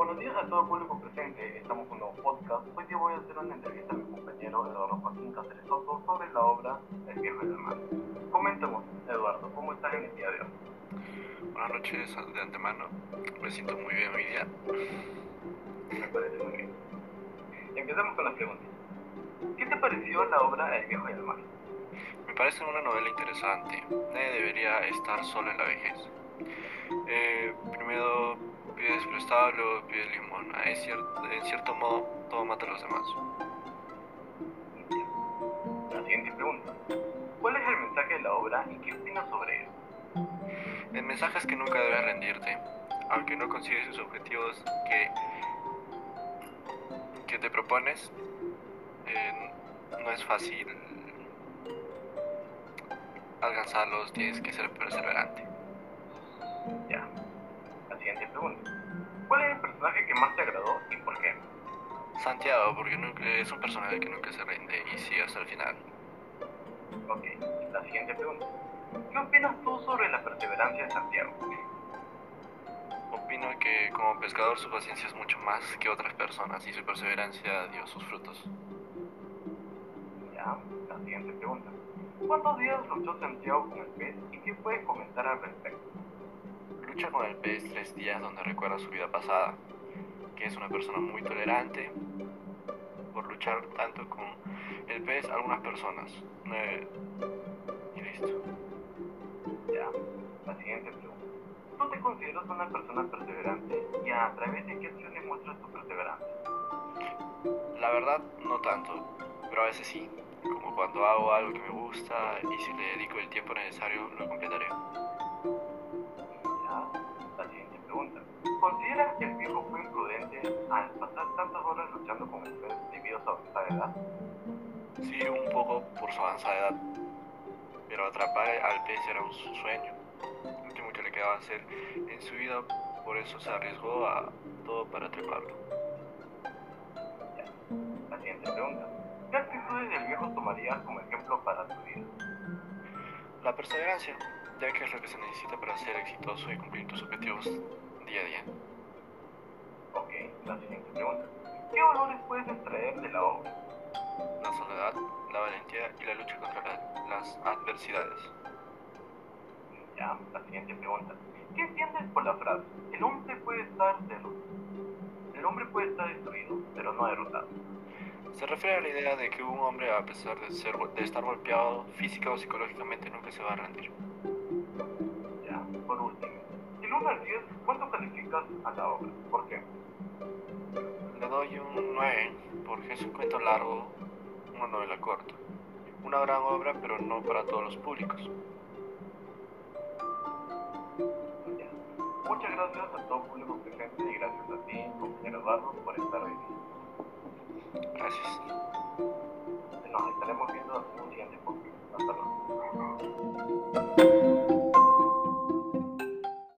a todo público presente, estamos con un nuevo podcast. Hoy día voy a hacer una entrevista a mi compañero Eduardo Joaquín Cáceres Soto sobre la obra El viejo y el mar. Coméntamos, Eduardo, ¿cómo estás en el día de hoy? Buenas noches de antemano, me siento muy bien hoy día. Me parece muy bien. Empezamos con las preguntas. ¿Qué te pareció la obra El viejo y el mar? Me parece una novela interesante. Nadie debería estar solo en la vejez. Luego pides limón. Cierto, en cierto modo, todo mata a los demás. La siguiente pregunta. ¿Cuál es el mensaje de la obra y qué opinas sobre él? El mensaje es que nunca debes rendirte, aunque no consigues sus objetivos que, que te propones. Eh, no es fácil alcanzarlos, tienes que ser perseverante. Ya. La siguiente pregunta. ¿Cuál es el personaje que más te agradó y por qué? Santiago, porque nunca, es un personaje que nunca se rinde y sigue hasta el final. Ok. La siguiente pregunta. ¿Qué opinas tú sobre la perseverancia de Santiago? Opino que como pescador su paciencia es mucho más que otras personas y su perseverancia dio sus frutos. Ya. La siguiente pregunta. ¿Cuántos días luchó Santiago con el pez y qué puedes comentar al respecto? Lucha con el pez tres días donde recuerda su vida pasada, que es una persona muy tolerante por luchar tanto con el pez algunas personas. Eh, y listo. Ya. La siguiente pregunta. ¿Tú te consideras una persona perseverante y a través de qué acciones muestras tu perseverancia? La verdad, no tanto, pero a veces sí, como cuando hago algo que me gusta y si le dedico el tiempo necesario lo completaré. ¿Consideras que el viejo fue imprudente al pasar tantas horas luchando con el pez debido a su avanzada edad? Sí, un poco por su avanzada edad, pero atrapar al pez era un sueño, lo último que le quedaba hacer en su vida, por eso se arriesgó a todo para atraparlo. La siguiente pregunta. ¿Qué actitudes del viejo tomarías como ejemplo para tu vida? La perseverancia, ya que es lo que se necesita para ser exitoso y cumplir tus objetivos día a día. Ok. La siguiente pregunta. ¿Qué valores puedes extraer de la obra? La soledad, la valentía y la lucha contra la- las adversidades. Ya. La siguiente pregunta. ¿Qué entiendes por la frase? El hombre puede estar derrotado. El hombre puede estar destruido, pero no derrotado. Se refiere a la idea de que un hombre, a pesar de, ser, de estar golpeado física o psicológicamente, nunca se va a rendir. Ya, por último, del 1 al 10, ¿cuánto calificas a la obra? ¿Por qué? Doy un 9 porque es un cuento largo, una novela corta. Una gran obra, pero no para todos los públicos. Muchas gracias a todo público presente y gracias a ti, compañero Eduardo, por estar hoy. Gracias. Nos estaremos viendo en un siguiente podcast. Hasta luego.